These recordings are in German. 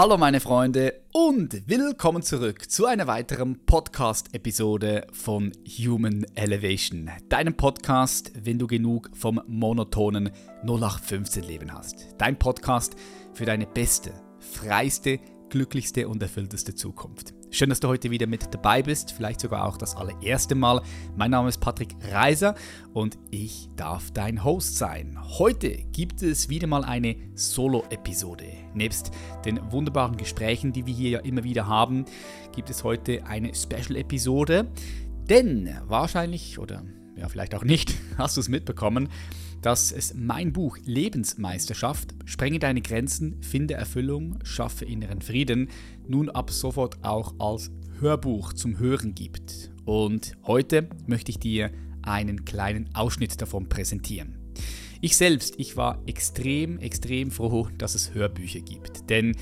Hallo meine Freunde und willkommen zurück zu einer weiteren Podcast-Episode von Human Elevation. Deinem Podcast, wenn du genug vom monotonen 0815-Leben hast. Dein Podcast für deine beste, freiste, glücklichste und erfüllteste Zukunft. Schön, dass du heute wieder mit dabei bist, vielleicht sogar auch das allererste Mal. Mein Name ist Patrick Reiser und ich darf dein Host sein. Heute gibt es wieder mal eine Solo-Episode. Nebst den wunderbaren Gesprächen, die wir hier ja immer wieder haben, gibt es heute eine Special-Episode. Denn wahrscheinlich oder ja, vielleicht auch nicht, hast du es mitbekommen, dass es mein Buch Lebensmeisterschaft, Sprenge deine Grenzen, finde Erfüllung, schaffe inneren Frieden, nun ab sofort auch als Hörbuch zum Hören gibt. Und heute möchte ich dir einen kleinen Ausschnitt davon präsentieren. Ich selbst, ich war extrem, extrem froh, dass es Hörbücher gibt. Denn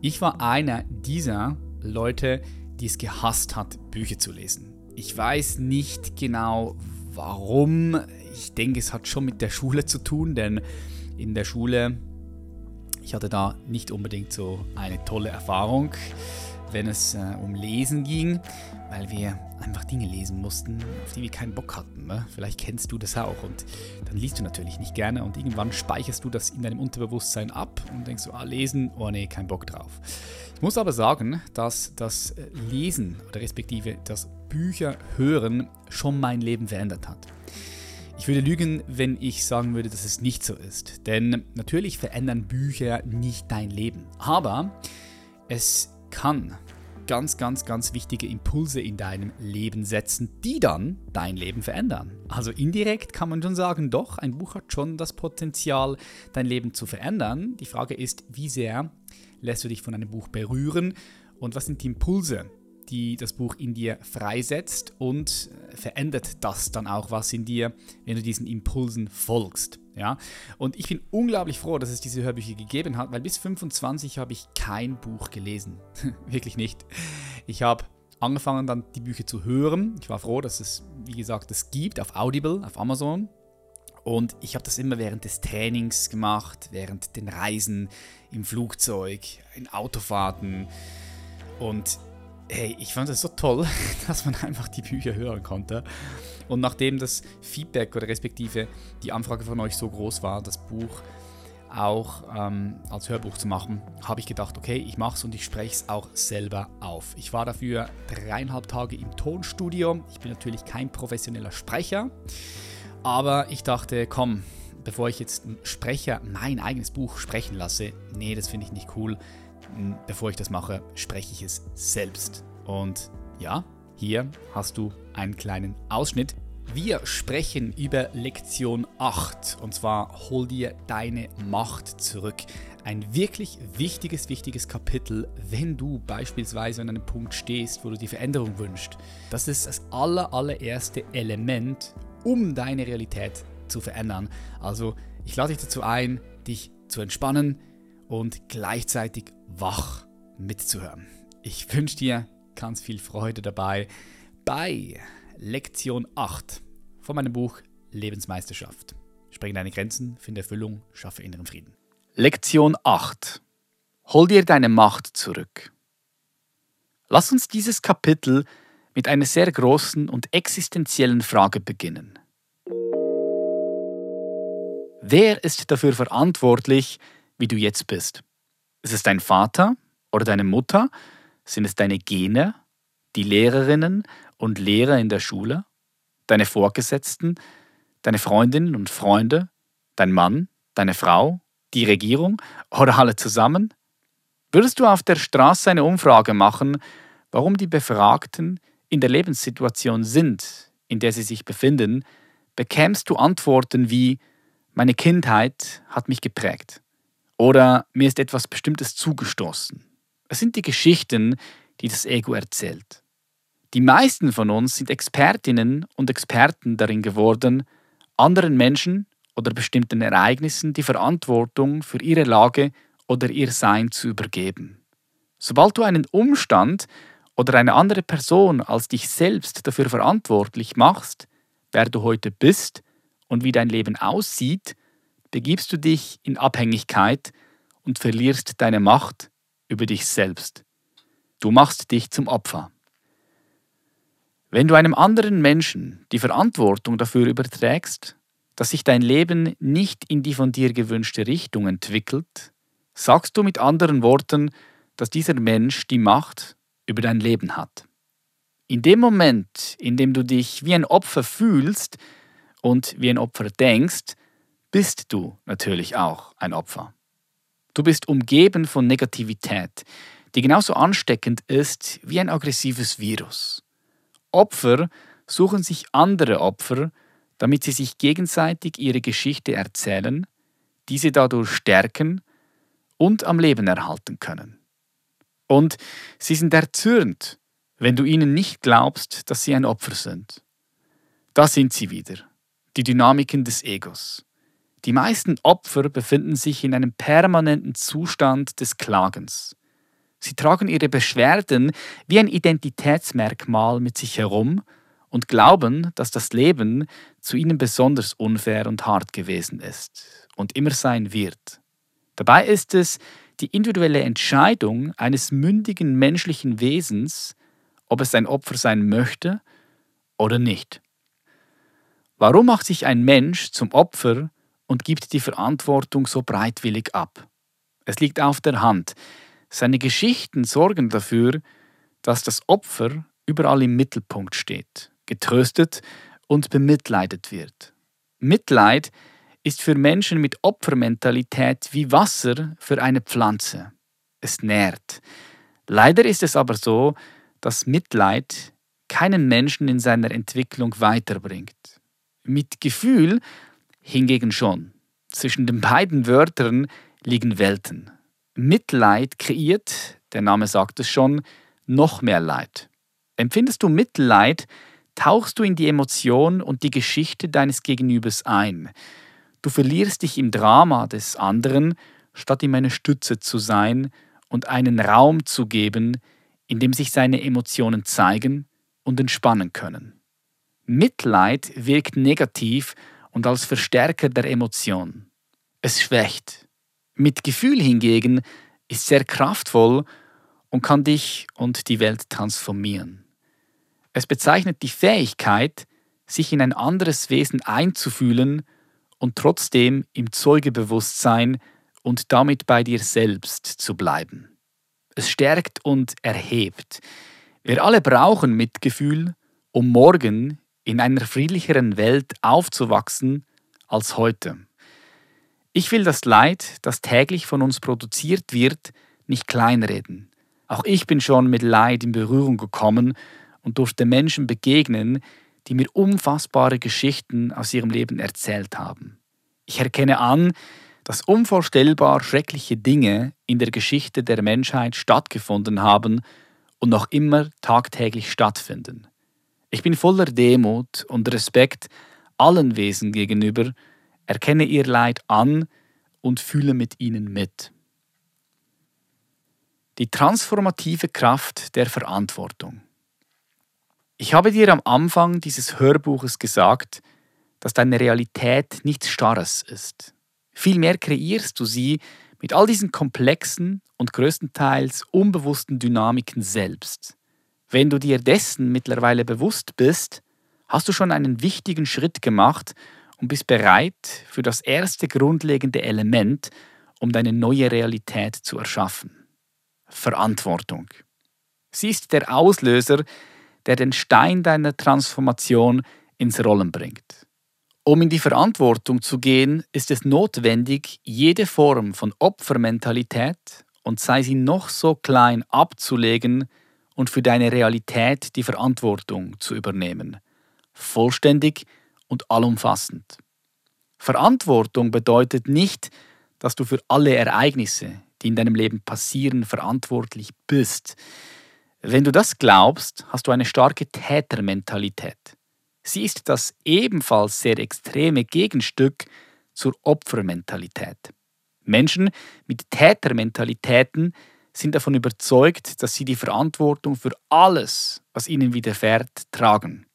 ich war einer dieser Leute, die es gehasst hat, Bücher zu lesen. Ich weiß nicht genau warum ich denke, es hat schon mit der Schule zu tun, denn in der Schule, ich hatte da nicht unbedingt so eine tolle Erfahrung, wenn es äh, um Lesen ging, weil wir einfach Dinge lesen mussten, auf die wir keinen Bock hatten. Ne? Vielleicht kennst du das auch und dann liest du natürlich nicht gerne und irgendwann speicherst du das in deinem Unterbewusstsein ab und denkst so, ah, lesen, oh nee, kein Bock drauf. Ich muss aber sagen, dass das Lesen oder respektive das Bücher hören schon mein Leben verändert hat. Ich würde lügen, wenn ich sagen würde, dass es nicht so ist. Denn natürlich verändern Bücher nicht dein Leben. Aber es kann ganz, ganz, ganz wichtige Impulse in deinem Leben setzen, die dann dein Leben verändern. Also indirekt kann man schon sagen, doch, ein Buch hat schon das Potenzial, dein Leben zu verändern. Die Frage ist, wie sehr lässt du dich von einem Buch berühren und was sind die Impulse, die das Buch in dir freisetzt und verändert das dann auch was in dir, wenn du diesen Impulsen folgst. Ja? Und ich bin unglaublich froh, dass es diese Hörbücher gegeben hat, weil bis 25 habe ich kein Buch gelesen. Wirklich nicht. Ich habe angefangen dann die Bücher zu hören. Ich war froh, dass es, wie gesagt, es gibt auf Audible, auf Amazon. Und ich habe das immer während des Trainings gemacht, während den Reisen, im Flugzeug, in Autofahrten. Und hey, ich fand es so toll, dass man einfach die Bücher hören konnte. Und nachdem das Feedback oder respektive die Anfrage von euch so groß war, das Buch auch ähm, als Hörbuch zu machen, habe ich gedacht, okay, ich mache es und ich spreche es auch selber auf. Ich war dafür dreieinhalb Tage im Tonstudio. Ich bin natürlich kein professioneller Sprecher, aber ich dachte, komm, bevor ich jetzt einen Sprecher mein eigenes Buch sprechen lasse, nee, das finde ich nicht cool bevor ich das mache, spreche ich es selbst. Und ja, hier hast du einen kleinen Ausschnitt. Wir sprechen über Lektion 8 und zwar hol dir deine Macht zurück. Ein wirklich wichtiges, wichtiges Kapitel, wenn du beispielsweise an einem Punkt stehst, wo du die Veränderung wünschst. Das ist das aller, allererste Element, um deine Realität zu verändern. Also ich lade dich dazu ein, dich zu entspannen, und gleichzeitig wach mitzuhören. Ich wünsche dir ganz viel Freude dabei bei Lektion 8 von meinem Buch Lebensmeisterschaft. Spreng deine Grenzen, finde Erfüllung, schaffe inneren Frieden. Lektion 8. Hol dir deine Macht zurück. Lass uns dieses Kapitel mit einer sehr großen und existenziellen Frage beginnen. Wer ist dafür verantwortlich, wie du jetzt bist. Ist es dein Vater oder deine Mutter? Sind es deine Gene, die Lehrerinnen und Lehrer in der Schule, deine Vorgesetzten, deine Freundinnen und Freunde, dein Mann, deine Frau, die Regierung oder alle zusammen? Würdest du auf der Straße eine Umfrage machen, warum die Befragten in der Lebenssituation sind, in der sie sich befinden, bekämst du Antworten wie Meine Kindheit hat mich geprägt. Oder mir ist etwas Bestimmtes zugestoßen. Es sind die Geschichten, die das Ego erzählt. Die meisten von uns sind Expertinnen und Experten darin geworden, anderen Menschen oder bestimmten Ereignissen die Verantwortung für ihre Lage oder ihr Sein zu übergeben. Sobald du einen Umstand oder eine andere Person als dich selbst dafür verantwortlich machst, wer du heute bist und wie dein Leben aussieht, begibst du dich in Abhängigkeit und verlierst deine Macht über dich selbst. Du machst dich zum Opfer. Wenn du einem anderen Menschen die Verantwortung dafür überträgst, dass sich dein Leben nicht in die von dir gewünschte Richtung entwickelt, sagst du mit anderen Worten, dass dieser Mensch die Macht über dein Leben hat. In dem Moment, in dem du dich wie ein Opfer fühlst und wie ein Opfer denkst, bist du natürlich auch ein Opfer. Du bist umgeben von Negativität, die genauso ansteckend ist wie ein aggressives Virus. Opfer suchen sich andere Opfer, damit sie sich gegenseitig ihre Geschichte erzählen, diese dadurch stärken und am Leben erhalten können. Und sie sind erzürnt, wenn du ihnen nicht glaubst, dass sie ein Opfer sind. Da sind sie wieder, die Dynamiken des Egos. Die meisten Opfer befinden sich in einem permanenten Zustand des Klagens. Sie tragen ihre Beschwerden wie ein Identitätsmerkmal mit sich herum und glauben, dass das Leben zu ihnen besonders unfair und hart gewesen ist und immer sein wird. Dabei ist es die individuelle Entscheidung eines mündigen menschlichen Wesens, ob es ein Opfer sein möchte oder nicht. Warum macht sich ein Mensch zum Opfer und gibt die Verantwortung so breitwillig ab? Es liegt auf der Hand, seine Geschichten sorgen dafür, dass das Opfer überall im Mittelpunkt steht, getröstet und bemitleidet wird. Mitleid ist für Menschen mit Opfermentalität wie Wasser für eine Pflanze. Es nährt. Leider ist es aber so, dass Mitleid keinen Menschen in seiner Entwicklung weiterbringt. Mit Gefühl hingegen schon. Zwischen den beiden Wörtern liegen Welten. Mitleid kreiert, der Name sagt es schon, noch mehr Leid. Empfindest du Mitleid, tauchst du in die Emotion und die Geschichte deines Gegenübers ein. Du verlierst dich im Drama des anderen, statt ihm eine Stütze zu sein und einen Raum zu geben, in dem sich seine Emotionen zeigen und entspannen können. Mitleid wirkt negativ und als Verstärker der Emotion. Es schwächt, mit Gefühl hingegen ist sehr kraftvoll und kann dich und die Welt transformieren. Es bezeichnet die Fähigkeit, sich in ein anderes Wesen einzufühlen und trotzdem im Zeugebewusstsein und damit bei dir selbst zu bleiben. Es stärkt und erhebt. Wir alle brauchen Mitgefühl, um morgen in einer friedlicheren Welt aufzuwachsen als heute. Ich will das Leid, das täglich von uns produziert wird, nicht kleinreden. Auch ich bin schon mit Leid in Berührung gekommen und durfte Menschen begegnen, die mir unfassbare Geschichten aus ihrem Leben erzählt haben. Ich erkenne an, dass unvorstellbar schreckliche Dinge in der Geschichte der Menschheit stattgefunden haben und noch immer tagtäglich stattfinden. Ich bin voller Demut und Respekt allen Wesen gegenüber, erkenne ihr Leid an und fühle mit ihnen mit. Die transformative Kraft der Verantwortung. Ich habe dir am Anfang dieses Hörbuches gesagt, dass deine Realität nichts Starres ist. Vielmehr kreierst du sie mit all diesen komplexen und größtenteils unbewussten Dynamiken selbst. Wenn du dir dessen mittlerweile bewusst bist, hast du schon einen wichtigen Schritt gemacht, und bist bereit für das erste grundlegende Element, um deine neue Realität zu erschaffen. Verantwortung. Sie ist der Auslöser, der den Stein deiner Transformation ins Rollen bringt. Um in die Verantwortung zu gehen, ist es notwendig, jede Form von Opfermentalität, und sei sie noch so klein, abzulegen und für deine Realität die Verantwortung zu übernehmen. Vollständig und allumfassend. Verantwortung bedeutet nicht, dass du für alle Ereignisse, die in deinem Leben passieren, verantwortlich bist. Wenn du das glaubst, hast du eine starke Tätermentalität. Sie ist das ebenfalls sehr extreme Gegenstück zur Opfermentalität. Menschen mit Tätermentalitäten sind davon überzeugt, dass sie die Verantwortung für alles, was ihnen widerfährt, tragen.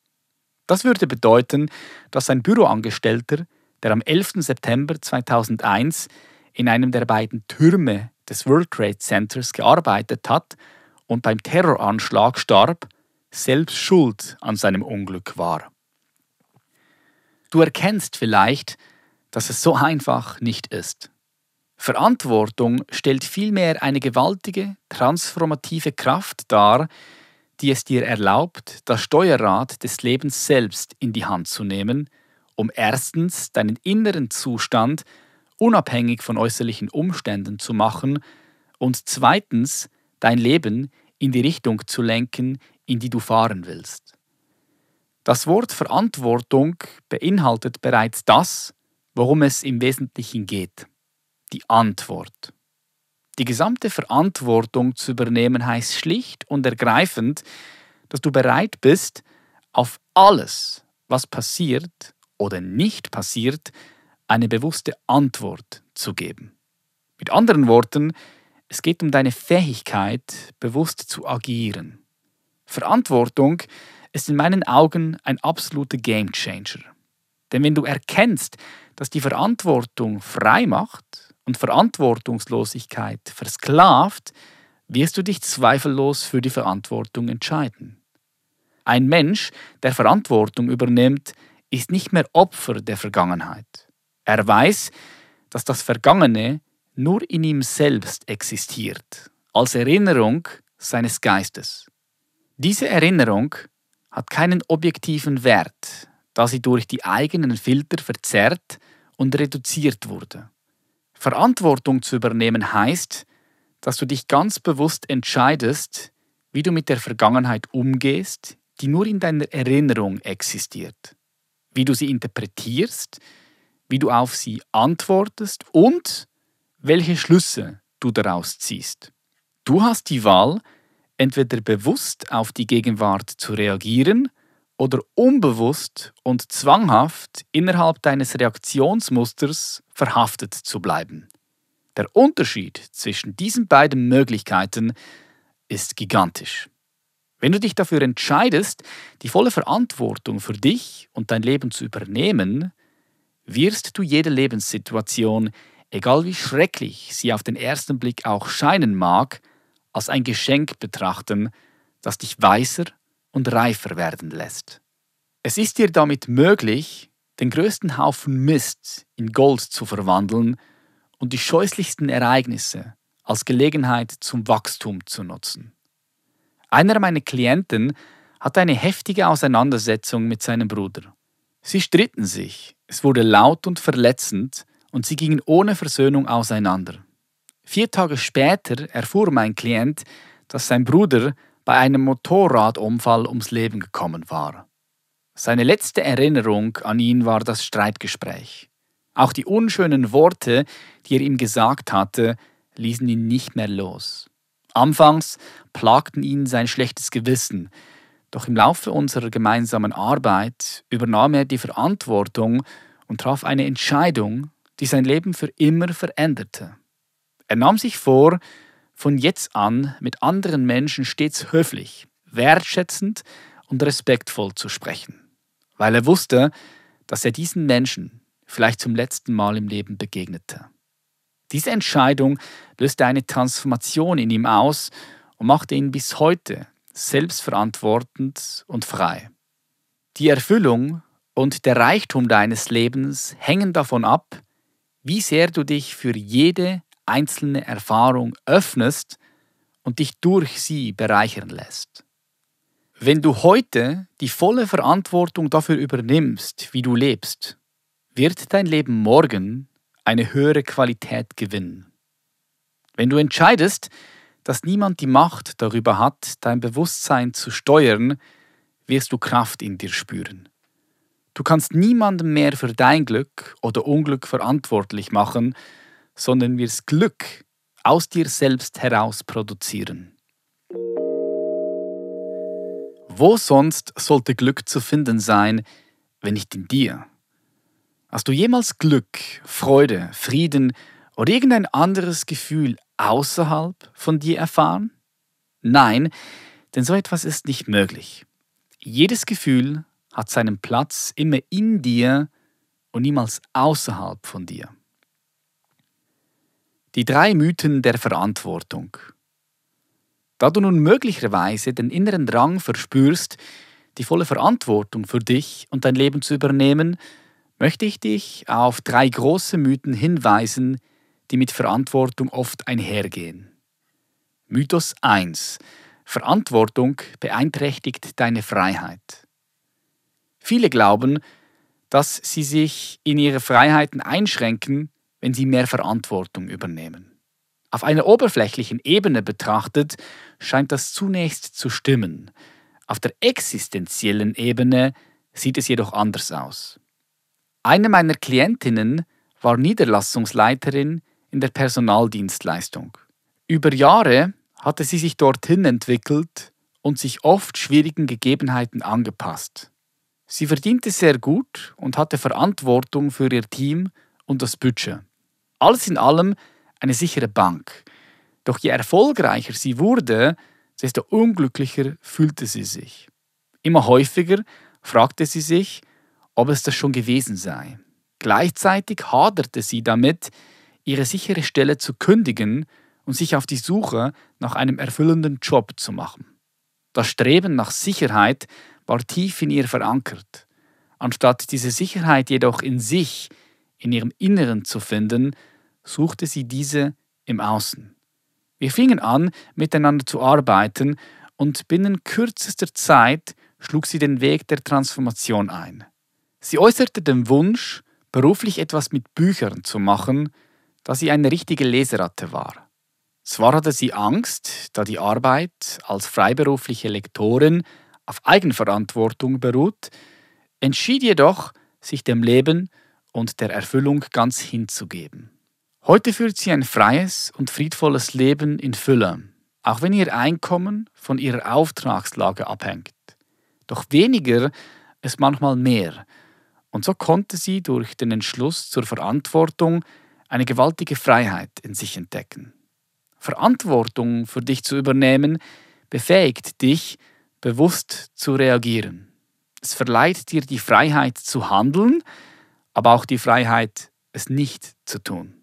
Das würde bedeuten, dass ein Büroangestellter, der am 11. September 2001 in einem der beiden Türme des World Trade Centers gearbeitet hat und beim Terroranschlag starb, selbst schuld an seinem Unglück war. Du erkennst vielleicht, dass es so einfach nicht ist. Verantwortung stellt vielmehr eine gewaltige, transformative Kraft dar, die es dir erlaubt, das Steuerrad des Lebens selbst in die Hand zu nehmen, um erstens deinen inneren Zustand unabhängig von äußerlichen Umständen zu machen und zweitens dein Leben in die Richtung zu lenken, in die du fahren willst. Das Wort Verantwortung beinhaltet bereits das, worum es im Wesentlichen geht, die Antwort. Die gesamte Verantwortung zu übernehmen heißt schlicht und ergreifend, dass du bereit bist, auf alles, was passiert oder nicht passiert, eine bewusste Antwort zu geben. Mit anderen Worten, es geht um deine Fähigkeit, bewusst zu agieren. Verantwortung ist in meinen Augen ein absoluter Gamechanger. Denn wenn du erkennst, dass die Verantwortung frei macht und Verantwortungslosigkeit versklavt, wirst du dich zweifellos für die Verantwortung entscheiden. Ein Mensch, der Verantwortung übernimmt, ist nicht mehr Opfer der Vergangenheit. Er weiß, dass das Vergangene nur in ihm selbst existiert, als Erinnerung seines Geistes. Diese Erinnerung hat keinen objektiven Wert, da sie durch die eigenen Filter verzerrt und reduziert wurde. Verantwortung zu übernehmen heißt, dass du dich ganz bewusst entscheidest, wie du mit der Vergangenheit umgehst, die nur in deiner Erinnerung existiert, wie du sie interpretierst, wie du auf sie antwortest und welche Schlüsse du daraus ziehst. Du hast die Wahl, entweder bewusst auf die Gegenwart zu reagieren oder unbewusst und zwanghaft innerhalb deines Reaktionsmusters verhaftet zu bleiben. Der Unterschied zwischen diesen beiden Möglichkeiten ist gigantisch. Wenn du dich dafür entscheidest, die volle Verantwortung für dich und dein Leben zu übernehmen, wirst du jede Lebenssituation, egal wie schrecklich sie auf den ersten Blick auch scheinen mag, als ein Geschenk betrachten, das dich weiser und reifer werden lässt. Es ist dir damit möglich, den größten Haufen Mist in Gold zu verwandeln und die scheußlichsten Ereignisse als Gelegenheit zum Wachstum zu nutzen. Einer meiner Klienten hatte eine heftige Auseinandersetzung mit seinem Bruder. Sie stritten sich, es wurde laut und verletzend und sie gingen ohne Versöhnung auseinander. Vier Tage später erfuhr mein Klient, dass sein Bruder bei einem Motorradunfall ums Leben gekommen war. Seine letzte Erinnerung an ihn war das Streitgespräch. Auch die unschönen Worte, die er ihm gesagt hatte, ließen ihn nicht mehr los. Anfangs plagten ihn sein schlechtes Gewissen, doch im Laufe unserer gemeinsamen Arbeit übernahm er die Verantwortung und traf eine Entscheidung, die sein Leben für immer veränderte. Er nahm sich vor, von jetzt an mit anderen Menschen stets höflich, wertschätzend und respektvoll zu sprechen, weil er wusste, dass er diesen Menschen vielleicht zum letzten Mal im Leben begegnete. Diese Entscheidung löste eine Transformation in ihm aus und machte ihn bis heute selbstverantwortend und frei. Die Erfüllung und der Reichtum deines Lebens hängen davon ab, wie sehr du dich für jede einzelne Erfahrung öffnest und dich durch sie bereichern lässt. Wenn du heute die volle Verantwortung dafür übernimmst, wie du lebst, wird dein Leben morgen eine höhere Qualität gewinnen. Wenn du entscheidest, dass niemand die Macht darüber hat, dein Bewusstsein zu steuern, wirst du Kraft in dir spüren. Du kannst niemanden mehr für dein Glück oder Unglück verantwortlich machen, sondern wirst Glück aus dir selbst heraus produzieren. Wo sonst sollte Glück zu finden sein, wenn nicht in dir? Hast du jemals Glück, Freude, Frieden oder irgendein anderes Gefühl außerhalb von dir erfahren? Nein, denn so etwas ist nicht möglich. Jedes Gefühl hat seinen Platz immer in dir und niemals außerhalb von dir. Die drei Mythen der Verantwortung. Da du nun möglicherweise den inneren Drang verspürst, die volle Verantwortung für dich und dein Leben zu übernehmen, möchte ich dich auf drei große Mythen hinweisen, die mit Verantwortung oft einhergehen. Mythos 1. Verantwortung beeinträchtigt deine Freiheit. Viele glauben, dass sie sich in ihre Freiheiten einschränken, wenn sie mehr Verantwortung übernehmen. Auf einer oberflächlichen Ebene betrachtet scheint das zunächst zu stimmen. Auf der existenziellen Ebene sieht es jedoch anders aus. Eine meiner Klientinnen war Niederlassungsleiterin in der Personaldienstleistung. Über Jahre hatte sie sich dorthin entwickelt und sich oft schwierigen Gegebenheiten angepasst. Sie verdiente sehr gut und hatte Verantwortung für ihr Team und das Budget. Alles in allem eine sichere Bank. Doch je erfolgreicher sie wurde, desto unglücklicher fühlte sie sich. Immer häufiger fragte sie sich, ob es das schon gewesen sei. Gleichzeitig haderte sie damit, ihre sichere Stelle zu kündigen und sich auf die Suche nach einem erfüllenden Job zu machen. Das Streben nach Sicherheit war tief in ihr verankert. Anstatt diese Sicherheit jedoch in sich, in ihrem Inneren zu finden, suchte sie diese im Außen. Wir fingen an, miteinander zu arbeiten und binnen kürzester Zeit schlug sie den Weg der Transformation ein. Sie äußerte den Wunsch, beruflich etwas mit Büchern zu machen, da sie eine richtige Leseratte war. Zwar hatte sie Angst, da die Arbeit als freiberufliche Lektorin auf Eigenverantwortung beruht, entschied jedoch, sich dem Leben und der Erfüllung ganz hinzugeben. Heute führt sie ein freies und friedvolles Leben in Fülle, auch wenn ihr Einkommen von ihrer Auftragslage abhängt. Doch weniger ist manchmal mehr, und so konnte sie durch den Entschluss zur Verantwortung eine gewaltige Freiheit in sich entdecken. Verantwortung für dich zu übernehmen befähigt dich, bewusst zu reagieren. Es verleiht dir die Freiheit zu handeln, aber auch die Freiheit, es nicht zu tun.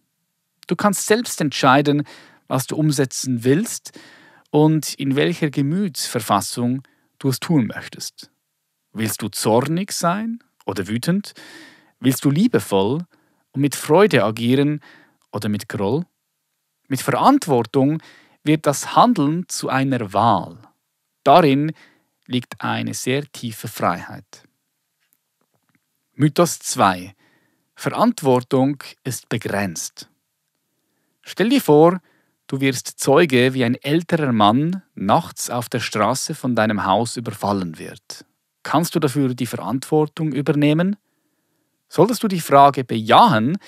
Du kannst selbst entscheiden, was du umsetzen willst und in welcher Gemütsverfassung du es tun möchtest. Willst du zornig sein oder wütend? Willst du liebevoll und mit Freude agieren oder mit Groll? Mit Verantwortung wird das Handeln zu einer Wahl. Darin liegt eine sehr tiefe Freiheit. Mythos 2. Verantwortung ist begrenzt. Stell dir vor, du wirst Zeuge, wie ein älterer Mann nachts auf der Straße von deinem Haus überfallen wird. Kannst du dafür die Verantwortung übernehmen? Solltest du die Frage bejahen,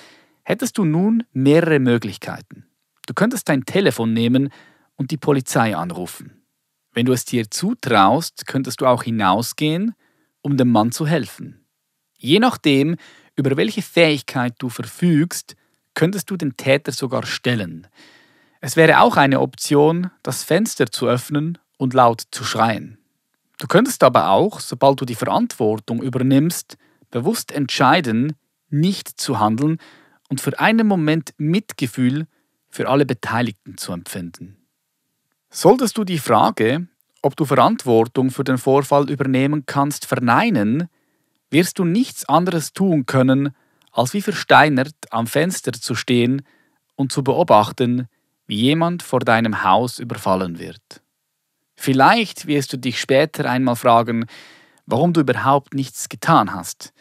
hättest du nun mehrere Möglichkeiten. Du könntest dein Telefon nehmen und die Polizei anrufen. Wenn du es dir zutraust, könntest du auch hinausgehen, um dem Mann zu helfen. Je nachdem, über welche Fähigkeit du verfügst, könntest du den Täter sogar stellen. Es wäre auch eine Option, das Fenster zu öffnen und laut zu schreien. Du könntest aber auch, sobald du die Verantwortung übernimmst, bewusst entscheiden, nicht zu handeln und für einen Moment Mitgefühl für alle Beteiligten zu empfinden. Solltest du die Frage, ob du Verantwortung für den Vorfall übernehmen kannst, verneinen, wirst du nichts anderes tun können, als wie versteinert am Fenster zu stehen und zu beobachten, wie jemand vor deinem Haus überfallen wird. Vielleicht wirst du dich später einmal fragen, warum du überhaupt nichts getan hast.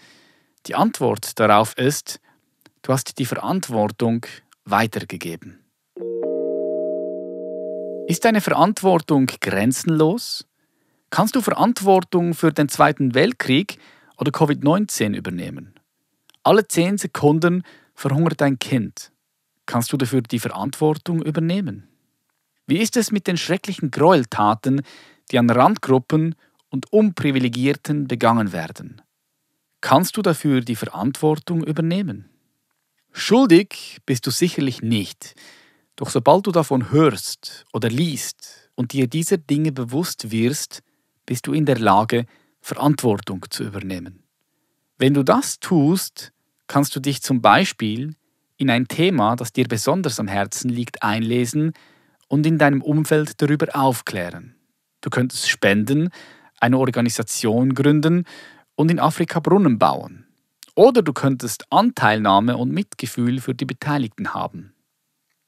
Die Antwort darauf ist, du hast die Verantwortung weitergegeben. Ist deine Verantwortung grenzenlos? Kannst du Verantwortung für den Zweiten Weltkrieg oder Covid-19 übernehmen? Alle zehn Sekunden verhungert dein Kind. Kannst du dafür die Verantwortung übernehmen? Wie ist es mit den schrecklichen Gräueltaten, die an Randgruppen und Unprivilegierten begangen werden? Kannst du dafür die Verantwortung übernehmen? Schuldig bist du sicherlich nicht, doch sobald du davon hörst oder liest und dir dieser Dinge bewusst wirst, bist du in der Lage, Verantwortung zu übernehmen. Wenn du das tust, kannst du dich zum Beispiel in ein Thema, das dir besonders am Herzen liegt, einlesen und in deinem Umfeld darüber aufklären. Du könntest spenden, eine Organisation gründen und in Afrika Brunnen bauen. Oder du könntest Anteilnahme und Mitgefühl für die Beteiligten haben.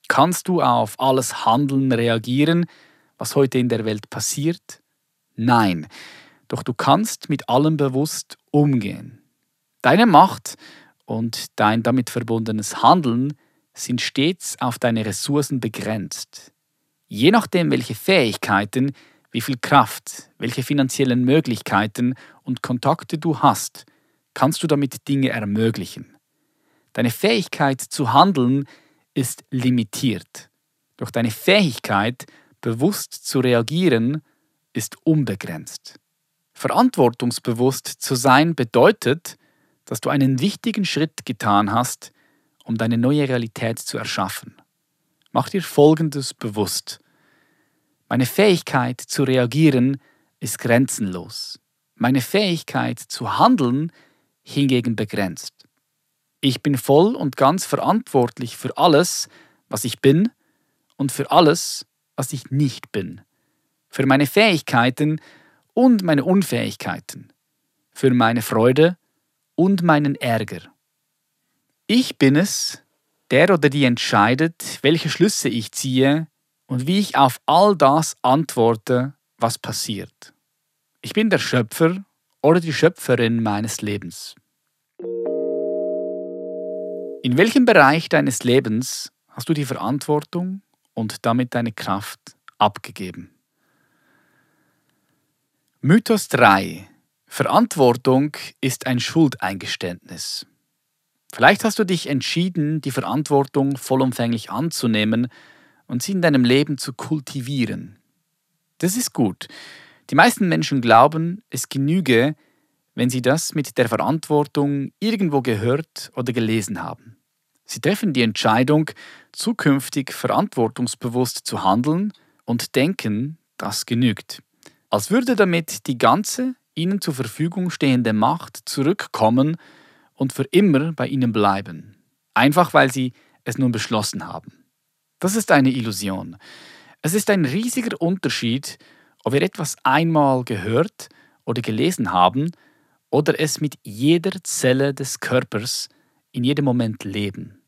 Kannst du auf alles Handeln reagieren, was heute in der Welt passiert? Nein, doch du kannst mit allem bewusst umgehen. Deine Macht und dein damit verbundenes Handeln sind stets auf deine Ressourcen begrenzt. Je nachdem, welche Fähigkeiten, wie viel Kraft, welche finanziellen Möglichkeiten und Kontakte du hast, kannst du damit Dinge ermöglichen. Deine Fähigkeit zu handeln ist limitiert. Doch deine Fähigkeit, bewusst zu reagieren, ist unbegrenzt. Verantwortungsbewusst zu sein bedeutet, dass du einen wichtigen Schritt getan hast, um deine neue Realität zu erschaffen. Mach dir Folgendes bewusst. Meine Fähigkeit zu reagieren ist grenzenlos. Meine Fähigkeit zu handeln hingegen begrenzt. Ich bin voll und ganz verantwortlich für alles, was ich bin und für alles, was ich nicht bin. Für meine Fähigkeiten und meine Unfähigkeiten. Für meine Freude und meinen Ärger. Ich bin es, der oder die entscheidet, welche Schlüsse ich ziehe und wie ich auf all das antworte, was passiert. Ich bin der Schöpfer oder die Schöpferin meines Lebens. In welchem Bereich deines Lebens hast du die Verantwortung und damit deine Kraft abgegeben? Mythos 3. Verantwortung ist ein Schuldeingeständnis. Vielleicht hast du dich entschieden, die Verantwortung vollumfänglich anzunehmen und sie in deinem Leben zu kultivieren. Das ist gut. Die meisten Menschen glauben, es genüge, wenn sie das mit der Verantwortung irgendwo gehört oder gelesen haben. Sie treffen die Entscheidung, zukünftig verantwortungsbewusst zu handeln und denken, das genügt. Als würde damit die ganze ihnen zur Verfügung stehende Macht zurückkommen und für immer bei ihnen bleiben. Einfach weil sie es nun beschlossen haben. Das ist eine Illusion. Es ist ein riesiger Unterschied, ob wir etwas einmal gehört oder gelesen haben oder es mit jeder Zelle des Körpers in jedem Moment leben.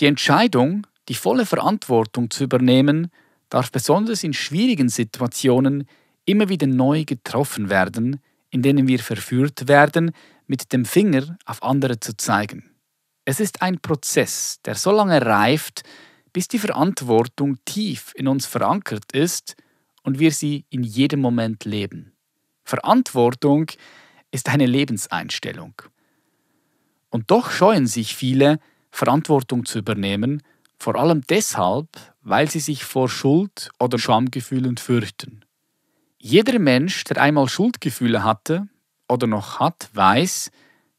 Die Entscheidung, die volle Verantwortung zu übernehmen, darf besonders in schwierigen Situationen immer wieder neu getroffen werden, in denen wir verführt werden, mit dem Finger auf andere zu zeigen. Es ist ein Prozess, der so lange reift, bis die Verantwortung tief in uns verankert ist und wir sie in jedem Moment leben. Verantwortung ist eine Lebenseinstellung. Und doch scheuen sich viele, Verantwortung zu übernehmen, vor allem deshalb, weil sie sich vor Schuld oder Schamgefühlen fürchten. Jeder Mensch, der einmal Schuldgefühle hatte oder noch hat, weiß,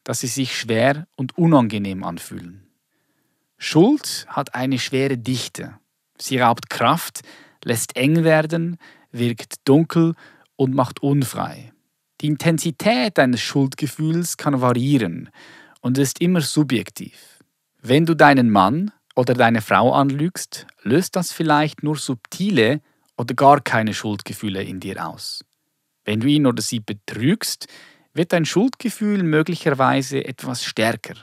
dass sie sich schwer und unangenehm anfühlen. Schuld hat eine schwere Dichte. Sie raubt Kraft, lässt eng werden, wirkt dunkel und macht unfrei. Die Intensität eines Schuldgefühls kann variieren und ist immer subjektiv. Wenn du deinen Mann oder deine Frau anlügst, löst das vielleicht nur subtile oder gar keine Schuldgefühle in dir aus. Wenn du ihn oder sie betrügst, wird dein Schuldgefühl möglicherweise etwas stärker.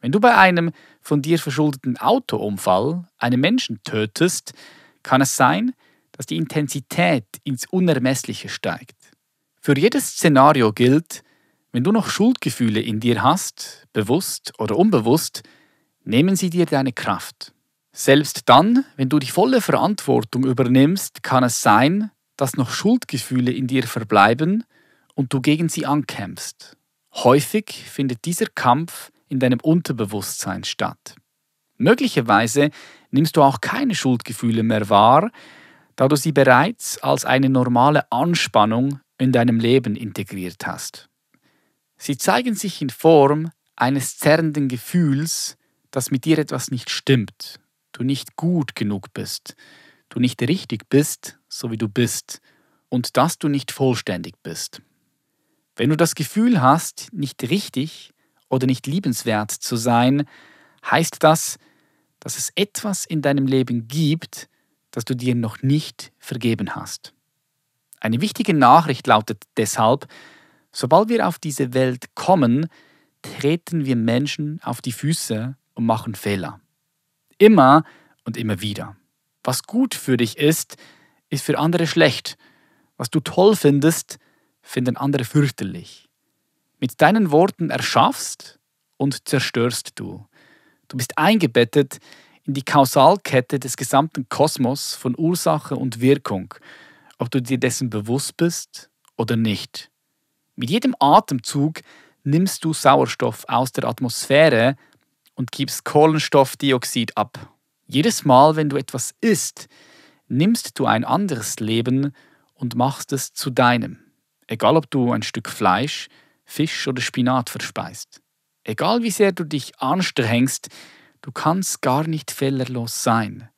Wenn du bei einem von dir verschuldeten Autounfall einen Menschen tötest, kann es sein, dass die Intensität ins Unermessliche steigt. Für jedes Szenario gilt, wenn du noch Schuldgefühle in dir hast, bewusst oder unbewusst, nehmen sie dir deine Kraft. Selbst dann, wenn du die volle Verantwortung übernimmst, kann es sein, dass noch Schuldgefühle in dir verbleiben und du gegen sie ankämpfst. Häufig findet dieser Kampf in deinem Unterbewusstsein statt. Möglicherweise nimmst du auch keine Schuldgefühle mehr wahr, da du sie bereits als eine normale Anspannung in deinem Leben integriert hast. Sie zeigen sich in Form eines zerrenden Gefühls, dass mit dir etwas nicht stimmt, du nicht gut genug bist, du nicht richtig bist, so wie du bist, und dass du nicht vollständig bist. Wenn du das Gefühl hast, nicht richtig oder nicht liebenswert zu sein, heißt das, dass es etwas in deinem Leben gibt, das du dir noch nicht vergeben hast. Eine wichtige Nachricht lautet deshalb, sobald wir auf diese Welt kommen, treten wir Menschen auf die Füße und machen Fehler. Immer und immer wieder. Was gut für dich ist, ist für andere schlecht. Was du toll findest, finden andere fürchterlich. Mit deinen Worten erschaffst und zerstörst du. Du bist eingebettet in die Kausalkette des gesamten Kosmos von Ursache und Wirkung, ob du dir dessen bewusst bist oder nicht. Mit jedem Atemzug nimmst du Sauerstoff aus der Atmosphäre und gibst Kohlenstoffdioxid ab. Jedes Mal, wenn du etwas isst, nimmst du ein anderes Leben und machst es zu deinem. Egal ob du ein Stück Fleisch, Fisch oder Spinat verspeist. Egal wie sehr du dich anstrengst, du kannst gar nicht fehlerlos sein.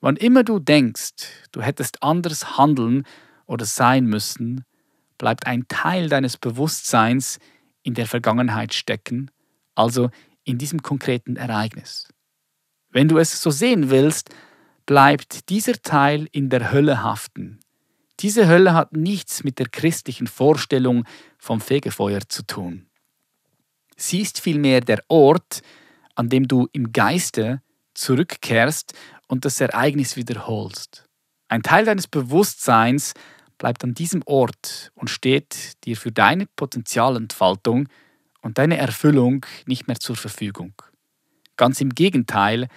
Wann immer du denkst, du hättest anders handeln oder sein müssen, bleibt ein Teil deines Bewusstseins in der Vergangenheit stecken, also in diesem konkreten Ereignis. Wenn du es so sehen willst, bleibt dieser Teil in der Hölle haften. Diese Hölle hat nichts mit der christlichen Vorstellung vom Fegefeuer zu tun. Sie ist vielmehr der Ort, an dem du im Geiste zurückkehrst und das Ereignis wiederholst. Ein Teil deines Bewusstseins bleibt an diesem Ort und steht dir für deine Potenzialentfaltung und deine Erfüllung nicht mehr zur Verfügung. Ganz im Gegenteil,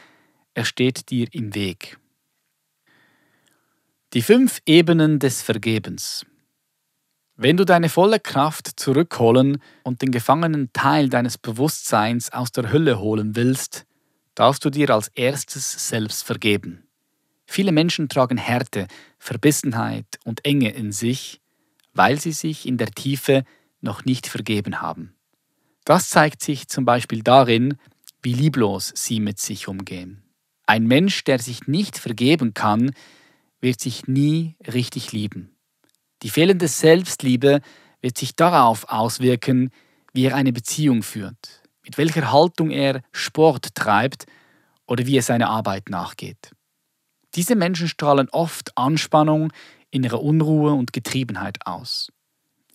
er steht dir im Weg. Die fünf Ebenen des Vergebens. Wenn du deine volle Kraft zurückholen und den gefangenen Teil deines Bewusstseins aus der Hölle holen willst, darfst du dir als erstes selbst vergeben. Viele Menschen tragen Härte, Verbissenheit und Enge in sich, weil sie sich in der Tiefe noch nicht vergeben haben. Das zeigt sich zum Beispiel darin, wie lieblos sie mit sich umgehen. Ein Mensch, der sich nicht vergeben kann, wird sich nie richtig lieben. Die fehlende Selbstliebe wird sich darauf auswirken, wie er eine Beziehung führt, mit welcher Haltung er Sport treibt oder wie er seiner Arbeit nachgeht. Diese Menschen strahlen oft Anspannung, innere Unruhe und Getriebenheit aus.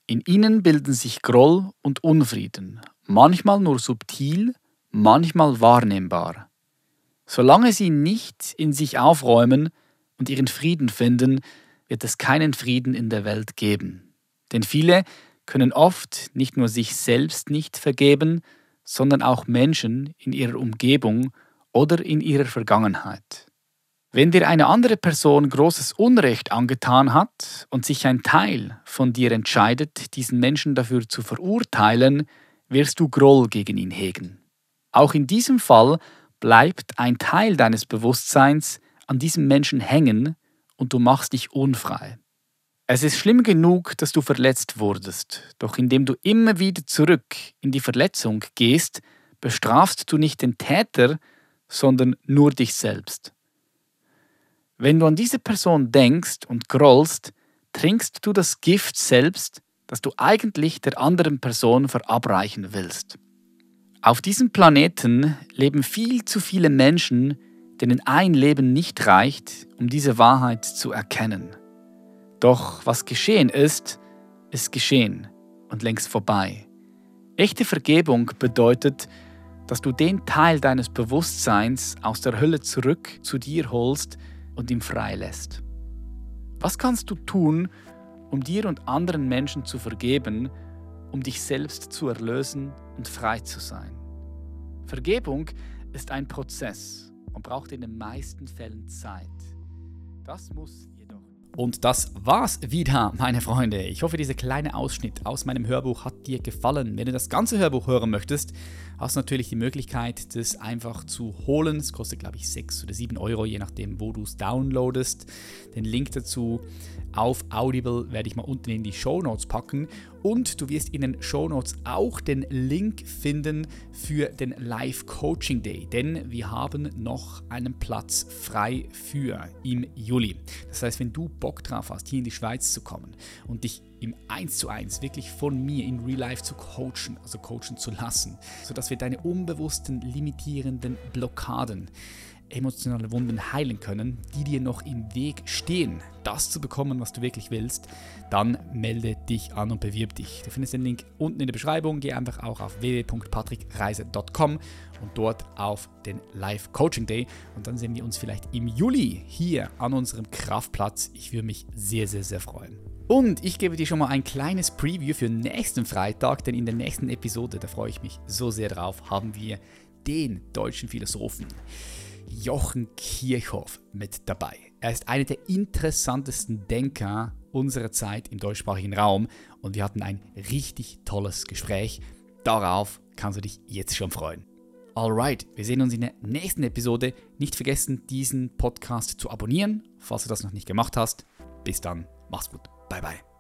In ihnen bilden sich Groll und Unfrieden, manchmal nur subtil, manchmal wahrnehmbar. Solange sie nicht in sich aufräumen und ihren Frieden finden, wird es keinen Frieden in der Welt geben. Denn viele können oft nicht nur sich selbst nicht vergeben, sondern auch Menschen in ihrer Umgebung oder in ihrer Vergangenheit. Wenn dir eine andere Person großes Unrecht angetan hat und sich ein Teil von dir entscheidet, diesen Menschen dafür zu verurteilen, wirst du Groll gegen ihn hegen. Auch in diesem Fall bleibt ein Teil deines Bewusstseins an diesem Menschen hängen und du machst dich unfrei. Es ist schlimm genug, dass du verletzt wurdest, doch indem du immer wieder zurück in die Verletzung gehst, bestrafst du nicht den Täter, sondern nur dich selbst. Wenn du an diese Person denkst und grollst, trinkst du das Gift selbst, das du eigentlich der anderen Person verabreichen willst. Auf diesem Planeten leben viel zu viele Menschen, denen ein Leben nicht reicht, um diese Wahrheit zu erkennen. Doch was geschehen ist, ist geschehen und längst vorbei. Echte Vergebung bedeutet, dass du den Teil deines Bewusstseins aus der Hölle zurück zu dir holst und ihm freilässt. Was kannst du tun, um dir und anderen Menschen zu vergeben, um dich selbst zu erlösen und frei zu sein? Vergebung ist ein Prozess und braucht in den meisten Fällen Zeit. Das muss jedoch. Und das war's wieder, meine Freunde. Ich hoffe, dieser kleine Ausschnitt aus meinem Hörbuch hat dir gefallen. Wenn du das ganze Hörbuch hören möchtest, hast du natürlich die Möglichkeit, das einfach zu holen. Es kostet, glaube ich, 6 oder 7 Euro, je nachdem, wo du es downloadest. Den Link dazu auf Audible werde ich mal unten in die Show Notes packen. Und du wirst in den Show Notes auch den Link finden für den Live Coaching Day, denn wir haben noch einen Platz frei für im Juli. Das heißt, wenn du Bock drauf hast, hier in die Schweiz zu kommen und dich im 1 zu 1 wirklich von mir in Real Life zu coachen, also coachen zu lassen, sodass wir deine unbewussten limitierenden Blockaden emotionale Wunden heilen können, die dir noch im Weg stehen, das zu bekommen, was du wirklich willst, dann melde dich an und bewirb dich. Du findest den Link unten in der Beschreibung. Geh einfach auch auf www.patrickreise.com und dort auf den Live Coaching Day. Und dann sehen wir uns vielleicht im Juli hier an unserem Kraftplatz. Ich würde mich sehr, sehr, sehr freuen. Und ich gebe dir schon mal ein kleines Preview für nächsten Freitag, denn in der nächsten Episode, da freue ich mich so sehr drauf, haben wir den deutschen Philosophen Jochen Kirchhoff mit dabei. Er ist einer der interessantesten Denker unserer Zeit im deutschsprachigen Raum und wir hatten ein richtig tolles Gespräch. Darauf kannst du dich jetzt schon freuen. Alright, wir sehen uns in der nächsten Episode. Nicht vergessen, diesen Podcast zu abonnieren, falls du das noch nicht gemacht hast. Bis dann, mach's gut. 拜拜。